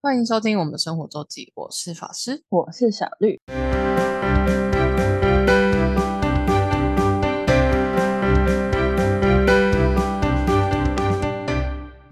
欢迎收听我们的生活周记，我是法师。我是小绿。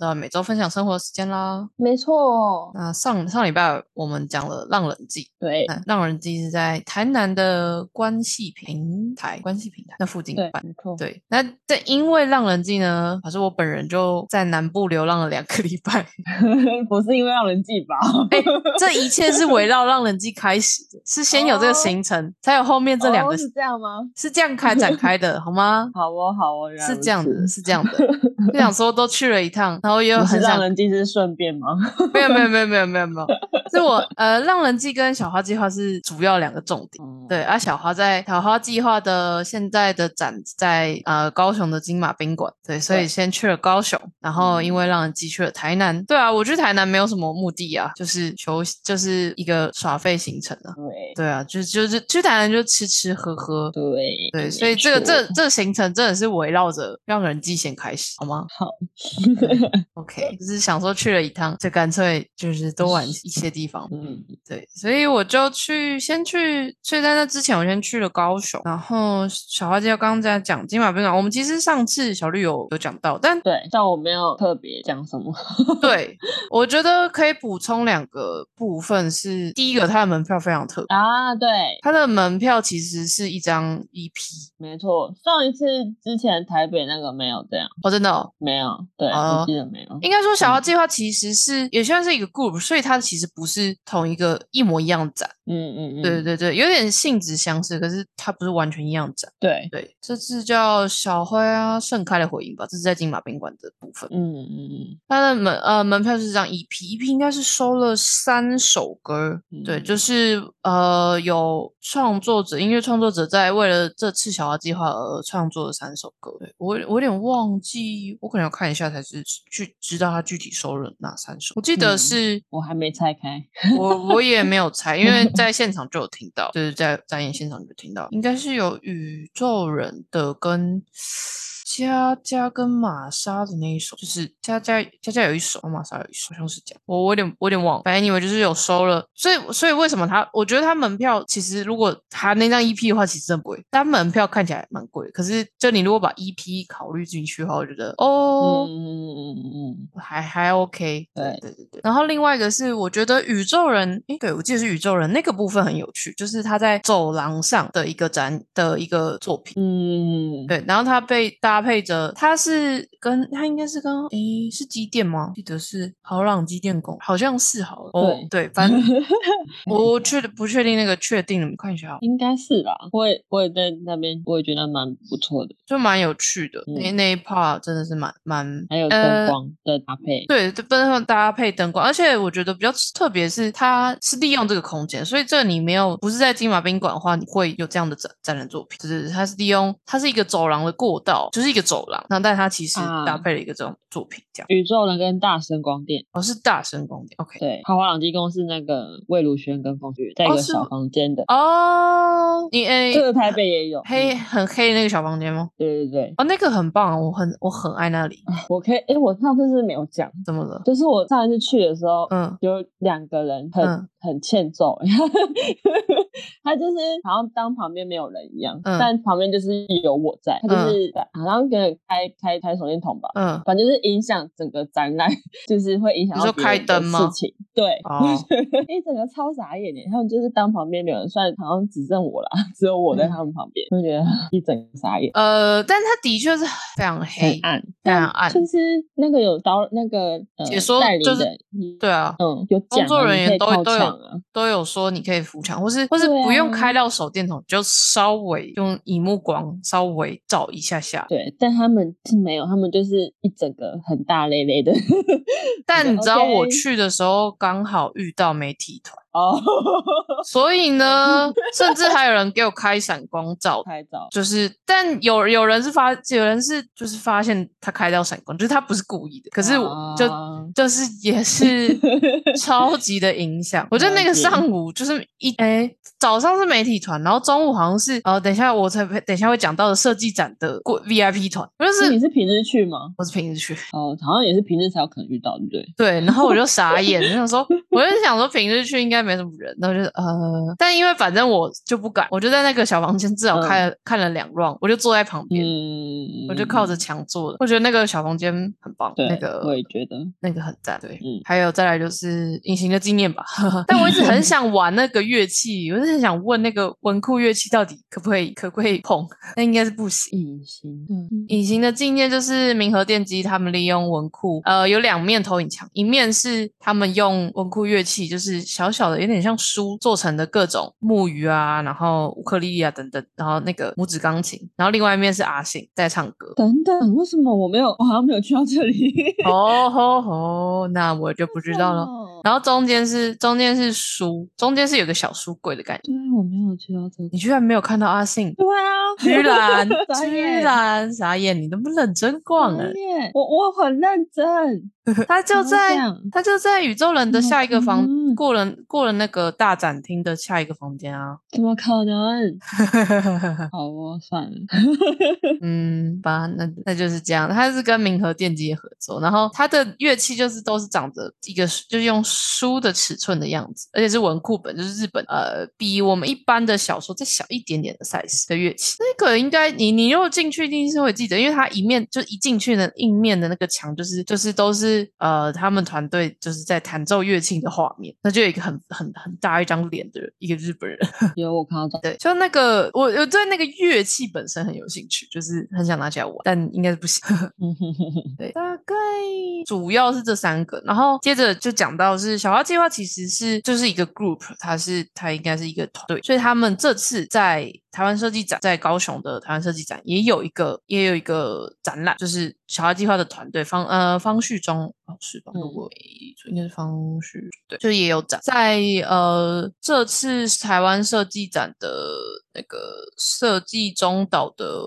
到每周分享生活的时间啦。没错，那上上礼拜我们讲了《浪人记》，对，那《浪人记》是在台南的关系平台，关系平台那附近办。，没错，对，那这因为《浪人记》呢，可是我本人就在南部流浪了两个礼拜，不是因为浪人记吧？哎这一切是围绕《浪人记》开始的，是先有这个行程，才有后面这两个、哦是这样吗？是这样开展开的，好吗？好哦，好哦，原来是这样的，是这样的，就想说都去了一趟，然后又不是很想让人记是顺便吗？没有没有没有没有没有没有，是我 呃，浪人记跟小花计划是主要两个重点。嗯，对，啊，小花在小花计划的现在的展在呃高雄的金马宾馆，对，所以先去了高雄，然后因嗯为浪人记去了台南，对啊，我去台南没有什么目的啊，就是求，就是一个耍废行程啊，对。对啊，就就是去台南就吃吃喝喝，对对，所以这个这这个行程真的是围绕着让人记先开始，好吗？好，？OK，就是想说去了一趟，就干脆就是多玩一些地方。嗯，对，所以我就去先去，所以在那之前我先去了高雄，然后小花姐刚刚在讲金马宾馆，我们其实上次小绿有有讲到，但对，但我没有特别讲什么。对我觉得可以补充两个部分是，第一个它的门票非常特别，啊，对，它的门票其实是一张 EP 没错，上一次之前台北那个没有这样，哦，真的、哦。没有，对，哦我记得没有。应该说，小花计划其实是也算是一个 group，所以它其实不是同一个一模一样的展。嗯嗯嗯，对对对，有点性质相似，可是它不是完全一样的展。对，对，这次叫小花盛开的回应吧，这是在金马宾馆的部分。嗯嗯嗯，它的门呃门票是这样一批一批应该是收了三首歌，对，嗯就是呃有创作者音乐创作者在为了这次小花计划而创作的三首歌。对我我有点忘记，我可能要看一下才是去知道他具体收了哪三首。我记得嗯是、我还没拆开。我我也没有拆，因为 在现场就有听到，就是在展演现场就听到，应该是有宇宙人的跟佳佳跟玛莎的那一首，就是佳佳佳佳有一首，玛莎有一首，好像是这样，我我有点我有点忘了，反正你们就是有收了，所以所以为什么他？我觉得他门票其实如果他那张 EP 的话，其实真贵，但门票看起来蛮贵，可是就你如果把 EP 考虑进去的话，我觉得哦。还还 OK，对对对对对。然后另外一个是，我觉得宇宙人，诶，对我记得是宇宙人那个部分很有趣，就是他在走廊上的一个展的一个作品。嗯，对，然后他被搭配着，它是跟它应该是跟诶是机电吗？记得是豪朗机电工，好像是好了。哦，对，反正我 我确不确定那个确定，你们看一下，应该是啦。我也我也在那边，我也觉得蛮不错的，就蛮有趣的。那嗯那一 part 真的是蛮蛮还有呃灯光的搭配。对，灯光搭配灯光，而且我觉得比较特别是它是利用这个空间，所以这你没有不是在金马宾馆的话，你会有这样的展展览作品，就是它是利用它是一个走廊的过道，就是一个走廊，然后但它其实啊搭配了一个这种作品，这样。宇宙人跟大声光电，哦，是大声光电，OK。对，豪华朗基宫是那个魏如萱跟冯雪在一个小房间的，哦，你诶这，个台北也有。黑嗯很黑的那个小房间吗？对对对，哦，那个很棒，我很我很爱那里。我可以，哎，我上次是没有讲，怎么了？就是我上一次去的时候，嗯有两个人很、嗯很欠揍，他就是好像当旁边没有人一样，嗯但旁边就是有我在，他就是、好像跟人开开开手电筒吧，嗯，反正就是影响整个展览，就是会影响到开灯吗事情，对，哦一整个超傻眼的，他们就是当旁边没有人，虽然好像只剩我了，只有我在他们旁边，就觉得一整个傻眼。呃，但他的确是非常黑，暗，非常暗就是那个有导那个呃解说就是的，对啊，嗯，有工作人员都都有都有说你可以扶墙，或是或是对不用啊开到手电筒，就稍微用荧幕光稍微照一下下。对，但他们是没有，他们就是一整个很大累累的。但你知道我去的时候刚好遇到媒体团，哦，所以呢，甚至还有人给我开闪光照，拍照，就是，但有有人是发，有人是就是发现他开到闪光，就是他不是故意的，可是我就、啊就是也是 超级的影响。我觉得那个上午就是一哎、早上是媒体团，然后中午好像是呃，等一下我才等一下会讲到的设计展的过 VIP 团，我就是你是是平日去吗？我是平日去，哦，好像也是平日才有可能遇到，对不对？对，然后我就傻眼，就想说，我就想说平日去应该没什么人，然后就呃，但因为反正我就不敢，我就在那个小房间至少看了、看了两 round，我就坐在旁边。嗯，我就靠着墙坐的，我觉得那个小房间很棒，对，那个我也觉得，那个很赞，对，嗯还有再来就是隐形的纪念吧，但我一直很想玩那个乐器，我是很想问那个文库乐器到底可不可以可不可以碰，那应该是不行。隐形，嗯，隐形的纪念就是明和电机他们利用文库，呃，有两面投影墙，一面是他们用文库乐器，就是小小的有点像书做成的各种木鱼啊，然后乌克丽丽啊等等，然后那个拇指钢琴，然后另外一面是阿信在唱歌。等等，为什么我没有？我好像没有去到这里，哦吼吼，那我就不知道了。哦。然后中间是中间是书，中间是有个小书柜的感觉。对，我没有去到这里。你居然没有看到阿信，对啊，居然 傻居眼然傻眼，你都不认真逛啊。我我很认真，他就在他就在宇宙人的下一个房，嗯过了过了那个大展厅的下一个房间啊。怎么可能？好哦，算了。嗯，吧，那那就是这样。他是跟明和电机合作，然后他的乐器就是都是长着一个就是用书的尺寸的样子，而且是文库本，就是日本呃比我们一般的小说再小一点点的 size 的乐器。那个应该你你如果进去一定是会记得，因为他一面就一进去的硬面的那个墙就是就是都是呃他们团队就是在弹奏乐器的画面，那就有一个很很很大一张脸的一个日本人。有我看到这，对，就那个我我对那个乐器本身很有兴趣，就是很想拿起来玩，但应该是不行。对，大概主要是这三个，然后接着就讲到是小花计划其实是就是一个 group，它是它应该是一个团队，所以他们这次在台湾设计展，在高雄的台湾设计展也有一个也有一个展览，就是小孩计划的团队方呃方旭中哦是吧？嗯如果应该是方旭对，就也有展在呃这次台湾设计展的那个设计中岛的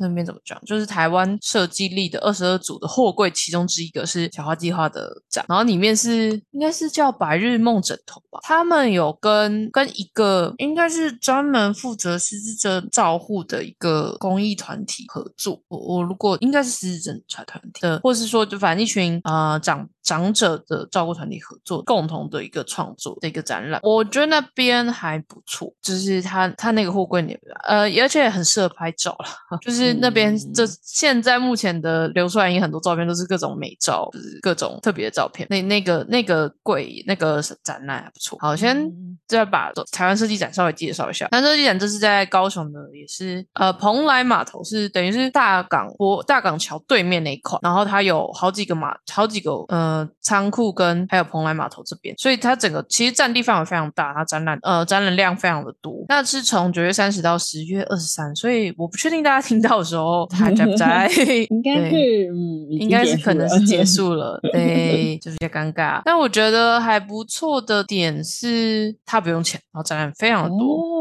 那边怎么讲？就是台湾设计力的二十二组的货柜，其中之一个是小花计划的展，然后里面是应该是叫白日梦枕头吧，他们有跟跟一个应该是专门负责失智症照护的一个公益团体合作。我我如果应该是失智症团团体的，或是说就反正一群呃长长者的照顾团体合作，共同的一个创作的一个展览，我觉得那边还不错，就是他他那个货柜里面，呃，而且很适合拍照了，就是那边嗯这现在目前的流出来也很多照片都是各种美照，就是各种特别的照片。那那个那个柜那个展览还不错。好，先嗯再把台湾设计展稍微介绍一下。台湾设计展这是在高雄的，也是呃蓬莱码头是等于是大港博大港桥对面那一块，然后它有好几个码好几个呃仓库跟还有蓬莱码头这边，所以它整个其实占地范围非常大，它展览呃展览量非常的多。那是从九月三十到十月二十三，所以我不确定大家听到的时候 还在不在，应该是 嗯，应该是可能是结 束了，对，就是比较尴尬。但我觉得还不错的点是，它不用钱，然后展览非常的多，哦，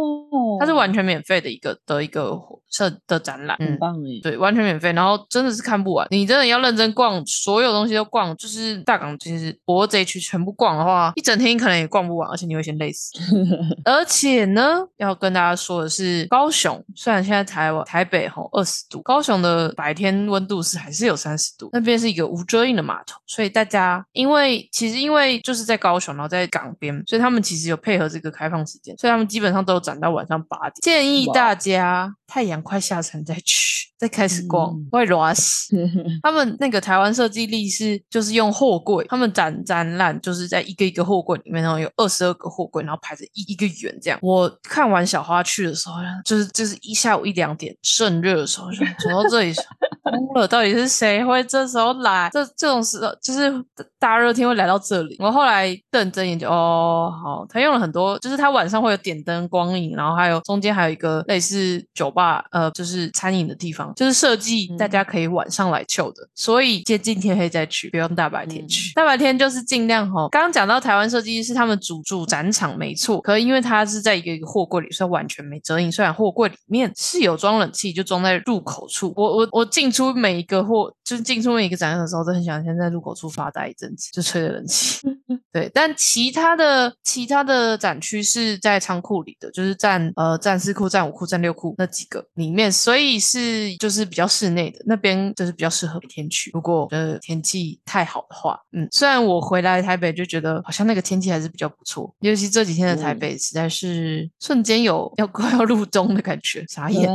它是完全免费的一个的一个活设的展览，很嗯。棒诶。对，完全免费，然后真的是看不完。你真的要认真逛，所有东西都逛，就是大港其实博这一区全部逛的话，一整天可能也逛不完，而且你会先累死。而且呢，要跟大家说的是，高雄虽然现在台湾台北吼二十度，高雄的白天温度是还是有三十度，那边是一个无遮阴的码头，所以大家因为其实因为就是在高雄，然后在港边，所以他们其实有配合这个开放时间，所以他们基本上都有展到晚上八点。建议大家太阳快下山再去，再开始逛，嗯会热死。他们那个台湾设计力是就是用货柜，他们展展览就是在一个一个货柜里面，然后有二十二个货柜，然后排着一一个圆这样。我看完小花去的时候，就是就是一下午一两点正热的时候，就走到这里，到底是谁会这时候来？这这种时候就是大热天会来到这里。我后来认真研究，哦，好，他用了很多，就是他晚上会有点灯光影，然后还有中间还有一个类似酒吧，呃，就是餐饮的地方，就是设计大家可以晚上来秀的，所以接近天黑再去，不用大白天去。大白天就是尽量哈。刚刚讲到台湾设计师是他们主主展场没错，可是因为它是在一个一个货柜里，所以完全没遮影。虽然货柜里面是有装冷气，就装在入口处。我我我进出每一个或，就是进出每一个展览的时候，都很想先在入口处发呆一阵子，就吹着冷气。对，但其他的其他的展区是在仓库里的，就是站呃站四库、站五库、站六库那几个里面，所以是就是比较室内的那边，就是比较适合天去。如果呃天气太好的话，嗯，虽然我回来台北就觉得好像那个天气还是比较不错，尤其这几天的台北实在是瞬间有要快要入冬的感觉，傻眼。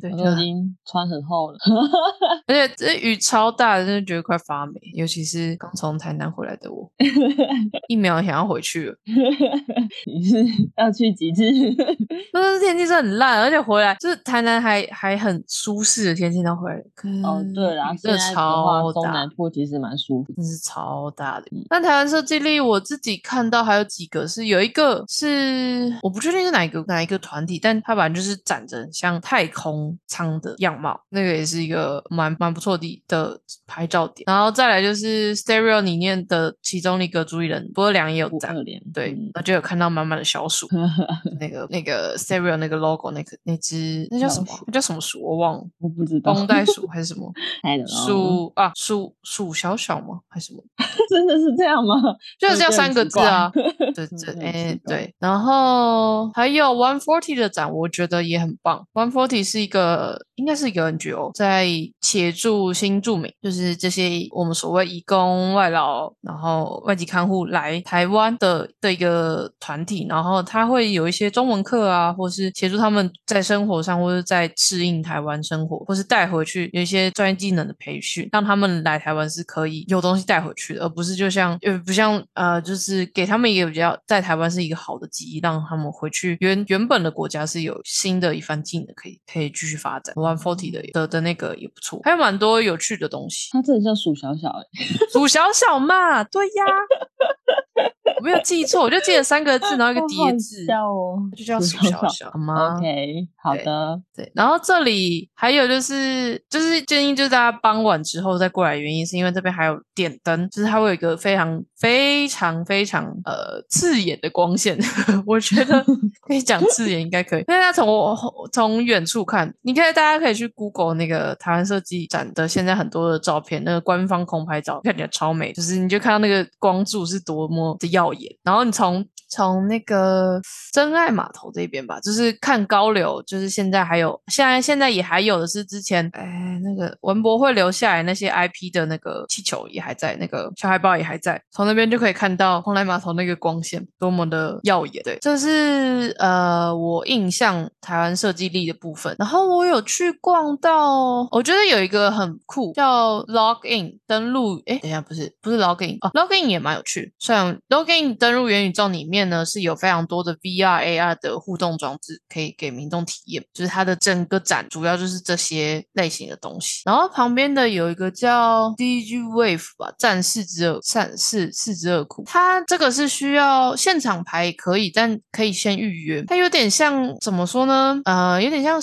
对，我已经穿很厚了，而且这雨超大，真的觉得快发霉，尤其是刚从台南回来的我。一秒想要回去了，你是要去几次？但是天气是很烂，而且回来就是台南还还很舒适的天气，然后回来哦，对啦，这超大，中南部其实蛮舒服，真是超大的。但台湾设计力我自己看到还有几个是有一个是我不确定是哪一个哪一个团体，但它反正就是长着像太空舱的样貌，那个也是一个蛮蛮不错的的拍照点。然后再来就是 Stereo 里面的其中一个主理人。波良也有赞，对，那就有看到满满的小鼠，那个那个 Stereo 那个 logo 那个那只那叫什么？那叫什么鼠？我忘了，我不知道，绷带鼠还是什么？鼠啊，鼠鼠小小吗？还是什么？真的是这样吗？就是这样三个字啊。对对，哎对。然后还有 One Forty 的展，我觉得也很棒。One Forty 是一个，应该是一个 NGO，在协助新住民，就是这些我们所谓义工、外劳，然后外籍看护来。台湾的的一个团体，然后他会有一些中文课啊，或是协助他们在生活上，或者在适应台湾生活，或是带回去有一些专业技能的培训，让他们来台湾是可以有东西带回去的，而不是就像呃不像呃就是给他们一个比较在台湾是一个好的记忆，让他们回去原原本的国家是有新的一番技能可以可以继续发展。One Forty 的的的那个也不错，还有蛮多有趣的东西。它真的叫鼠小小哎，鼠小小嘛，对呀。我没有记错，我就记得三个字，然后一个叠字，就叫鼠小小，好吗？OK，好的。对，然后这里还有就是，就是建议就是大家傍晚之后再过来，原因是因为这边还有点灯，就是它会有一个非常非常非常呃刺眼的光线。我觉得 可以讲刺眼应该可以，因为它从从远处看，你可以大家可以去 Google 那个台湾设计展的现在很多的照片，那个官方空拍照看起来超美，就是你就看到那个光柱是多么的耀眼，然后你从。从那个真爱码头这边吧，就是看高流，就是现在还有，现在现在也还有的是之前，哎，那个文博会留下来那些 IP 的那个气球也还在，那个小海报也还在，从那边就可以看到蓬莱码头那个光线多么的耀眼。对，这是呃我印象台湾设计力的部分。然后我有去逛到，我觉得有一个很酷，叫 Login 登录。哎，等一下，不是不是 Login 哦，Login 也蛮有趣。虽然 Login 登录元宇宙里面。呢是有非常多的 VR AR 的互动装置可以给民众体验，就是它的整个展主要就是这些类型的东西。然后旁边的有一个叫 DG Wave 吧，战士之二战士四之二库，它这个是需要现场排可以，但可以先预约。它有点像怎么说呢？呃，有点像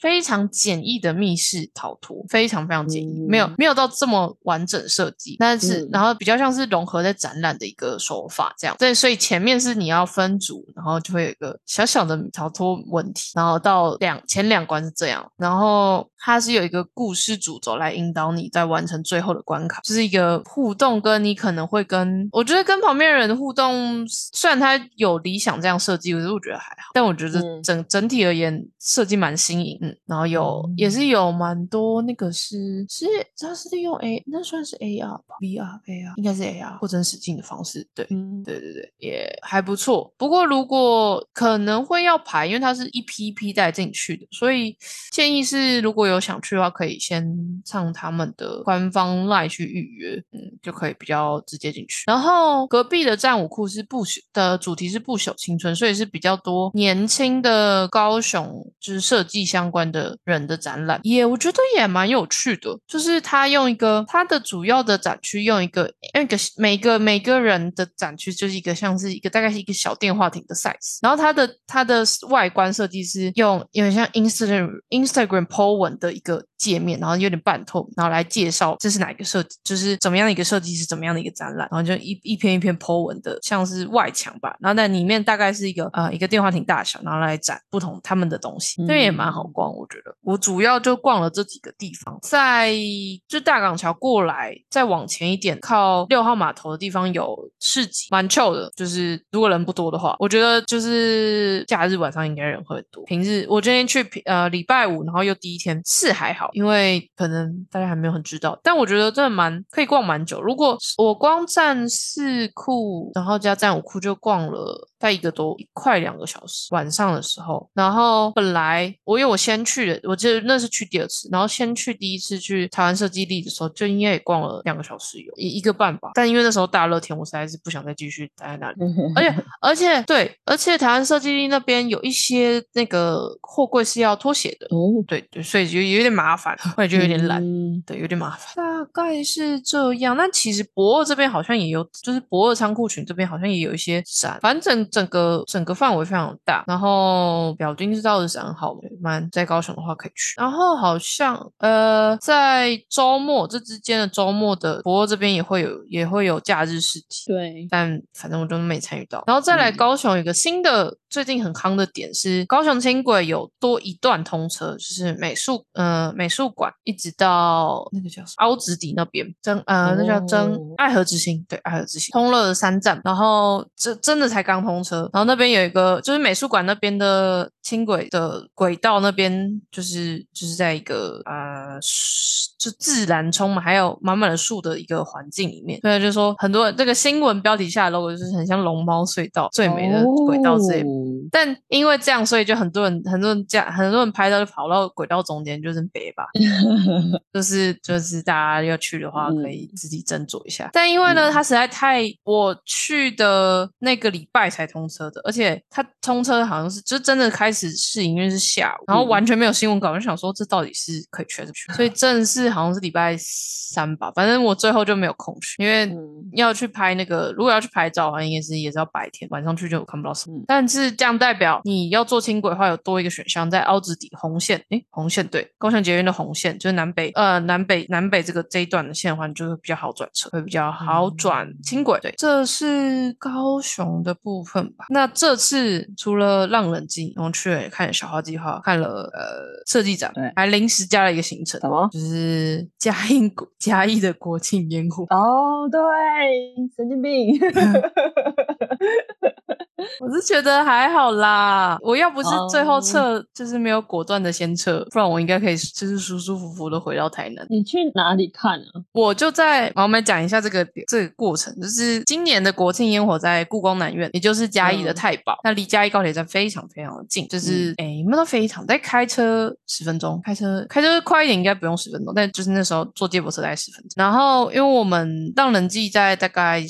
非常简易的密室逃脱，非常非常简易，没有没有到这么完整设计，但是然后比较像是融合在展览的一个手法这样。对，所以前面。是你要分组，然后就会有一个小小的逃脱问题，然后到两前两关是这样，然后它是有一个故事主轴来引导你在完成最后的关卡，就是一个互动，跟你可能会跟我觉得跟旁边人的互动，虽然它有理想这样设计，可是我觉得还好，但我觉得整整体而言设计蛮新颖，嗯，然后有也是有蛮多那个是是它是利用 A 那算是 AR 吧，VR AR 应该是 AR 或真实境的方式，对，对对对，也。还不错，不过如果可能会要排，因为它是一批一批带进去的，所以建议是如果有想去的话，可以先上他们的官方 line 去预约，嗯，就可以比较直接进去。然后隔壁的战舞库是不朽的主题是不朽青春，所以是比较多年轻的高雄就是设计相关的人的展览，也我觉得也蛮有趣的。就是他用一个他的主要的展区用一个那个每个每个人的展区就是一个像是一个大概是一个小电话亭的 size，然后它的它的外观设计是用有点像 Instagram Instagram po 文的一个界面，然后有点半透明，然后来介绍这是哪一个设计，就是怎么样的一个设计是怎么样的一个展览，然后就一一篇一篇 po 文的，像是外墙吧，然后在里面大概是一个呃一个电话亭大小，然后来展不同他们的东西，这也蛮好逛，我觉得。我主要就逛了这几个地方，在就大港桥过来，再往前一点，靠六号码头的地方有市集，蛮 chill 的，就是如果人不多的话，我觉得就是假日晚上应该人会很多。平日我今天去平呃礼拜五，然后又第一天是还好，因为可能大家还没有很知道，但我觉得真的蛮可以逛蛮久。如果我光站四库，然后加站五库就逛了大概一个多快两个小时，晚上的时候，然后本来我因为我先去的，我记得那是去第二次，然后先去第一次去台湾设计力的时候，就应该也逛了两个小时有一一个半吧。但因为那时候大热天，我实在是不想再继续待在那里。而且而且对，而且台湾设计力那边有一些那个货柜是要脱鞋的，哦，对对，所以就有点麻烦，我也就有点懒，嗯对，有点麻烦。大概是这样。那其实博二这边好像也有，就是博二仓库群这边好像也有一些展，反正整整个整个范围非常大。然后表丁是到十三号，对蛮在高雄的话可以去。然后好像呃，在周末这之间的周末的博二这边也会有也会有假日市集。对，但反正我就没参与到。然后再来嗯高雄有一个新的最近很夯的点是，高雄轻轨有多一段通车，就是美术呃美术馆一直到那个叫什么凹子底那边，真呃那叫真哦爱河之星，对爱河之星通了三站，然后这真的才刚通车，然后那边有一个就是美术馆那边的轻轨的轨道那边就是就是在一个呃就自然充满还有满满的树的一个环境里面，所以就说很多这个新闻标题下的 logo 就是很像龙猫隧道最美的轨道之类但因为这样，所以就很多人很多人这样很多人拍到就跑到轨道中间，就是北吧，就是就是大家要去的话，嗯可以自己斟酌一下。但因为呢，嗯它实在太我去的那个礼拜才通车的，而且它通车好像是就真的开始试营运是下午，然后嗯完全没有新闻稿，我就想说这到底是可以去还是不去？所以正式好像是礼拜三吧，反正我最后就没有空去，因为嗯要去拍那个，如果要去拍照的话，应该是也是要白天，晚上去就看不到什么。嗯但是这样代表你要做轻轨的话，有多一个选项，在凹子底红线，诶，红线对，高雄捷运的红线就是南北呃南北南北这个这一段的线的话，你就会比较好转车，会比较好转轻轨。对，这是高雄的部分吧。那这次除了浪人机，然后去了看小花计划，看了呃设计展对，还临时加了一个行程什。么？就是嘉义国嘉义的国庆烟火，哦，对，神经病。我是觉得还好啦。我要不是最后哦撤，就是没有果断的先撤，不然我应该可以就是舒舒服服的回到台南。你去哪里看啊？我就在，我们讲一下这个这个过程，就是今年的国庆烟火在故宫南院，也就是嘉义的嗯太保，那离嘉义高铁站非常非常的近，就是哎，你们都非常，在开车十分钟，开车开车快一点应该不用十分钟，但就是那时候坐接驳车大概十分钟。然后因为我们让人记在大概。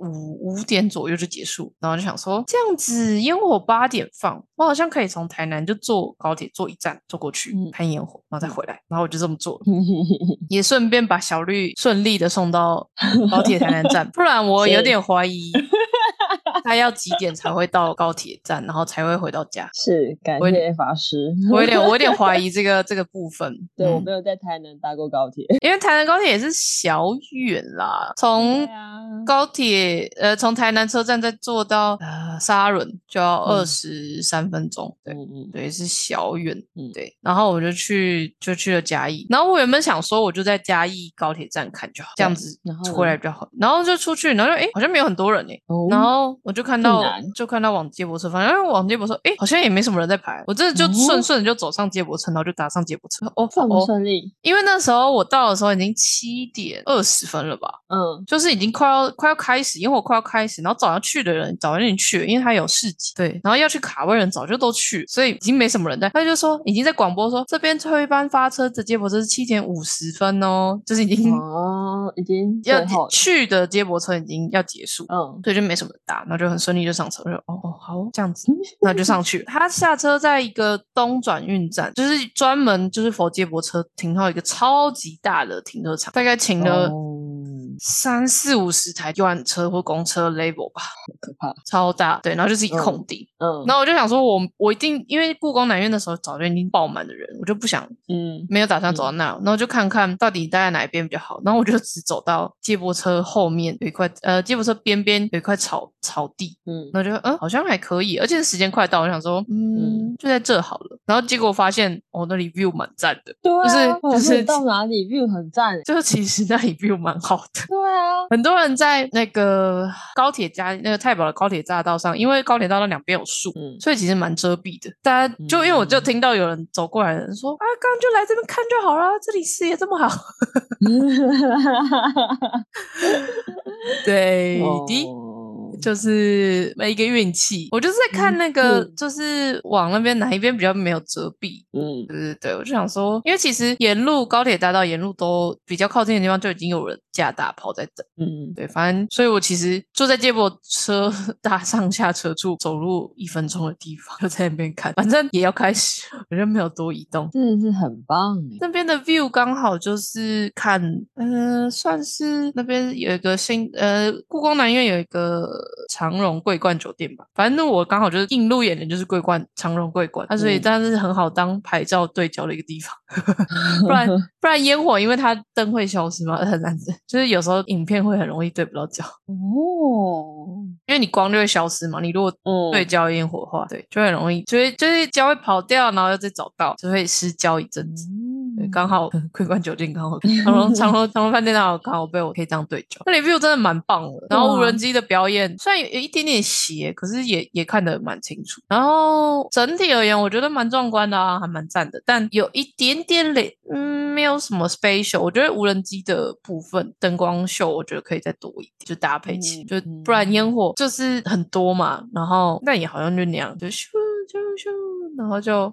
五五点左右就结束，然后就想说这样子烟火八点放，我好像可以从台南就坐高铁坐一站坐过去嗯看烟火，然后再回来，然后我就这么做了。也顺便把小绿顺利的送到高铁台南站，不然我有是点怀疑他要几点才会到高铁站，然后才会回到家。是感我有谢法师。我有点，我有点怀疑这个这个部分。对我嗯没有在台南搭过高铁。因为台南高铁也是小远啦，从啊，高铁呃从台南车站再坐到呃沙仑就要二十三分钟。对，嗯嗯，对，是小远，嗯对，然后我就去就去了嘉义，然后我原本想说我就在嘉义高铁站看就好，这样子然后呢回来比较好，然后就出去，然后就哎好像没有很多人哎、哦然后我就看到就看到往接驳车方向，因为往接驳车哎好像也没什么人在排，我真的就哦。顺顺的就走上接驳车，然后就搭上接驳车，哦顺不哦，顺利？因为那时候我到的时候已经七点二十分了吧，嗯，就是已经快要快要开始，因为我快要开始，然后早上去的人早就已经去了，因因为他有市集，对，然后要去卡位人早就都去，所以已经没什么人在。他就说已经在广播说这边最后一班发车的接驳车是七点五十分哦，就是已经哦，已经要去的接驳车已经要结束，嗯。所以就没什么人搭，然后就很顺利就上车，我就哦哦好这样子，那就上去。他下车在一个东转运站，就是专门就是佛接驳车停到一个超级大的停车场，大概停了哦三四五十台游览车或公车 label 吧，可怕，超大，对，然后就是一个空地。嗯然后我就想说我，我一定因为故宫南院的时候早就已经爆满的人，我就不想嗯没有打算走到那，然后就看看到底待在哪一边比较好。然后我就只走到接驳车后面有一块，呃，接驳车边边有一块草草地，嗯，然后就嗯好像还可以，而且时间快到，我想说嗯嗯就在这好了。然后结果发现哦那里 view 蛮赞的，对啊，就是就是到哪里 view 很赞，就是其实那里 view 蛮好的。对啊，很多人在那个高铁加那个太保的高铁匝道上，因为高铁道那两边有树，嗯所以其实蛮遮蔽的。大家就因为我就嗯听到有人走过来的人说、啊，刚刚就来这边看就好了，这里视野这么好。对的。哦就是每一个运气，我就是在看那个，嗯就是往那边哪一边比较没有遮蔽，嗯对对对，我就想说，因为其实沿路高铁大道沿路都比较靠近的地方就已经有人架大炮在等。嗯，对，反正，所以我其实坐在接驳车 搭上下车处，走路一分钟的地方，就在那边看，反正也要开始了，我就没有多移动。真的是很棒哎，那边的 view 刚好就是看，呃，算是那边有一个新，呃，故宫南院有一个长荣桂冠酒店吧，反正我刚好就是映入眼帘就是桂冠长荣桂冠，啊，所以嗯。但是很好当拍照对焦的一个地方，不然 不然烟火因为它灯会消失嘛，很难，就是有时候影片会很容易对不到焦。哦，因为你光就会消失嘛，你如果嗯，对焦烟火的话，对，就很容易，就会就是焦会跑掉，然后又再找到，就会失焦一阵子。刚好 桂冠酒店刚好长隆长隆长隆饭店刚好刚好被我可以这样对焦，那里 view 真的蛮棒的。然后无人机的表演虽然有有一点点斜，可是也也看得蛮清楚。然后整体而言，我觉得蛮壮观的啊，还蛮赞的。但有一点点累，嗯，没有什么 special。我觉得无人机的部分灯光秀，我觉得可以再多一点，就搭配起，嗯就不然烟火就是很多嘛。然后那也好像就那样，就咻咻咻，然后就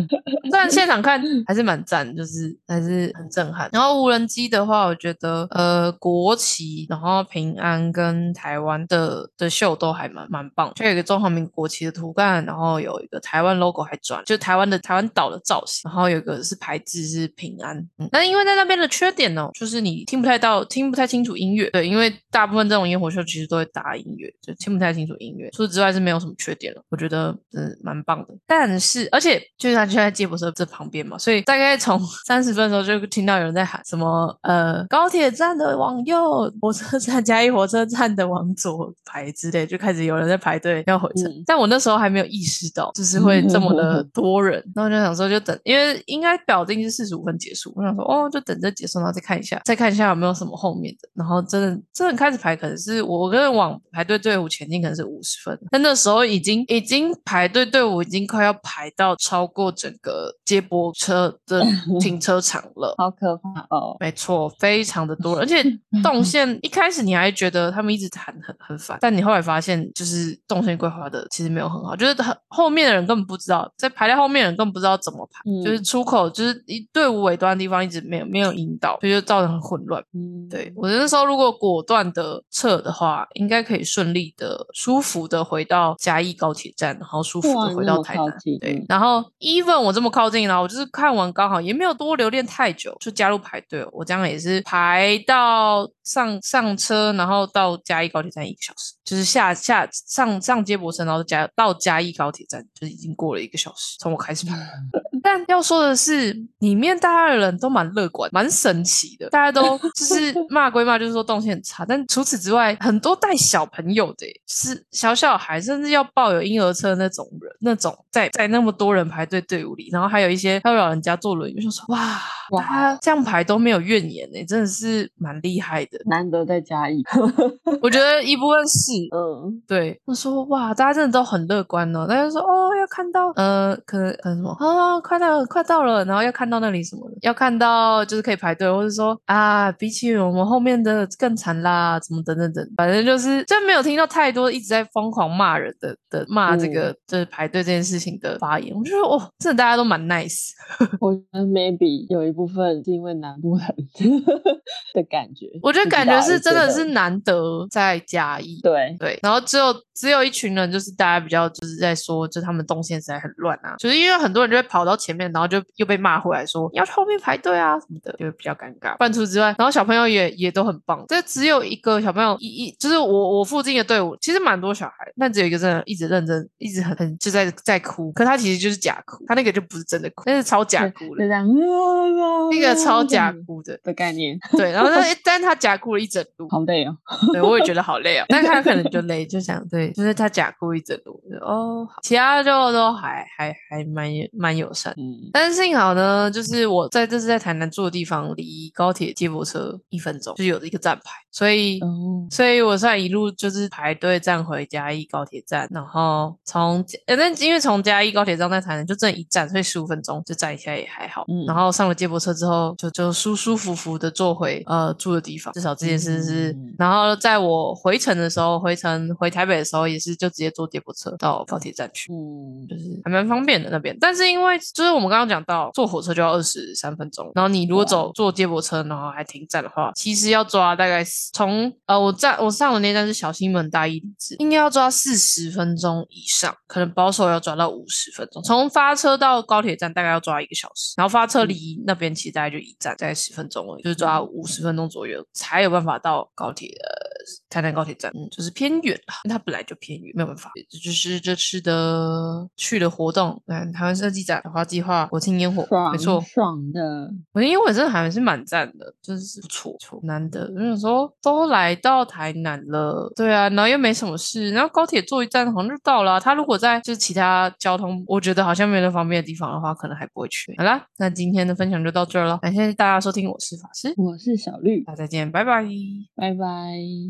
虽然现场看还是蛮赞，就是还是很震撼。然后无人机的话，我觉得呃国旗，然后平安跟台湾的的秀都还蛮蛮棒，就有一个中华民国国旗的图案，然后有一个台湾 logo 还转，就台湾的台湾岛的造型，然后有一个是牌子是平安。嗯，但因为在那边的缺点呢，就是你听不太到，听不太清楚音乐。对，因为大部分这种烟火秀其实都会搭音乐，就听不太清楚音乐。除此之外是没有什么缺点了，我觉得嗯蛮棒的。但是而且就是他就在接驳车这旁边嘛，所以大概从 三十分的时候就听到有人在喊什么呃高铁站的往右，火车站嘉义火车站的往左排之类，就开始有人在排队要回程。嗯。但我那时候还没有意识到就是会这么的 多人，然后就想说就等，因为应该表定是四十五分结束，我想说哦就等着结束，然后再看一下，再看一下有没有什么后面的，然后真的真的开始排，可能是我跟往排队队伍前进，可能是五十分，但那时候已经已经排队队伍已经快要排到超过整个接驳车的 停车场了。好可怕哦，没错，非常的多，而且 动线一开始你还觉得他们一直谈很很烦，但你后来发现就是动线规划的其实没有很好，就是很后面的人根本不知道，在排在后面的人根本不知道怎么排，嗯就是出口就是一队伍尾端的地方一直没有没有引导，所以就造成很混乱。嗯，对我那时候如果果断的撤的话，应该可以顺利的、舒服的回到嘉义高铁站，然后舒服的回到台南。对然后 even 我这么靠近然后，我就是看完刚好也没有多留恋太久，就加入排队。我这样也是排到上上车，然后到嘉义高铁站一个小时，就是下下上上接驳车，然后加到嘉义高铁站，就是已经过了一个小时，从我开始排。但要说的是，里面大家的人都蛮乐观，蛮神奇的。大家都 就是骂归骂，就是说动线很差，但除此之外，很多带小朋友的，是小小孩，甚至要抱有婴儿车那种人，那种在在那么多人排队队伍里，然后还有一些还有老人家坐轮椅，就说哇，哇他这样排都没有怨言呢、真的是蛮厉害的。难得在嘉义。我觉得一部分是嗯，对，我说哇，大家真的都很乐观哦。大家说哦，要看到呃，可能可能什么啊，快到了，快到了，然后要看到那里什么的，要看到就是可以排队，或者说啊，比起我们后面的更惨啦，怎么等等等，反正就是真没有听到太多一直在疯狂骂人的的骂这个、就是排队这件事情的发言。我就说哦，真的大家都蛮 nice。我觉得 maybe 有一部分是因为南部人 的感觉。我觉得感觉是真的是难得在嘉义。对，对，然后只有只有一群人，就是大家比较就是在说，就他们动线实在很乱啊，就是因为很多人就会跑到前面，然后就又被骂回来说你要去后面排队啊什么的，就会比较尴尬。半除之外，然后小朋友也也都很棒，这只有一个小朋友一一就是我我附近的队伍其实蛮多小孩，但只有一个真的一直认真，一直很很就在在哭，可他其实就是假哭，他那个就不是真的哭，那是超假哭的，那那个超假哭的。的概念，对，然后他但是 他假哭了一整路，好累哦。对，我也觉得好累哦。但他可能就累，就想对，就是他假哭一整路，就哦，其他就都还还还蛮蛮友善。嗯，但是幸好呢，就是我在这次在台南住的地方，离高铁接驳车一分钟，就是有一个站牌，所以。哦，所以我算一路就是排队站回嘉义高铁站，然后从呃，那因为从嘉义高铁站在台南就这一站，所以十五分钟就站一下也还好。嗯然后上了接驳车之后，就就舒舒服服的坐回呃住的地方，至少这件事是。嗯然后在我回程的时候，回程回台北的时候，也是就直接坐接驳车到高铁站去。嗯，就是还蛮方便的那边，但是因为就是我们刚刚讲到坐火车就要二十三分钟，然后你如果走坐接驳车，然后还停站的话，其实要抓大概从呃我站我上的那站是小西门大义里子，应该要抓四十分钟以上，可能保守要抓到五十分钟。从发车到高铁站大概要抓一个小时，然后发车离那边其实大概就一站，大概十分钟而已，就是抓五十分钟左右才有办法到高铁呃台南高铁站，嗯，就是偏远啦，因为它本来就偏远，没有办法。这就是这次的去的活动，嗯，台湾设计展、花计划、国庆烟火，爽没错，爽的，国庆烟火真的还是蛮赞的，真的是不错，不错难得。我想说，都来到台南了，对啊，然后又没什么事，然后高铁坐一站好像就到了啊。他如果在就是其他交通，我觉得好像没有那方便的地方的话，可能还不会去。好啦，那今天的分享就到这儿了，感谢大家收听，我是法师，我是小绿，大家再见，拜拜。拜拜。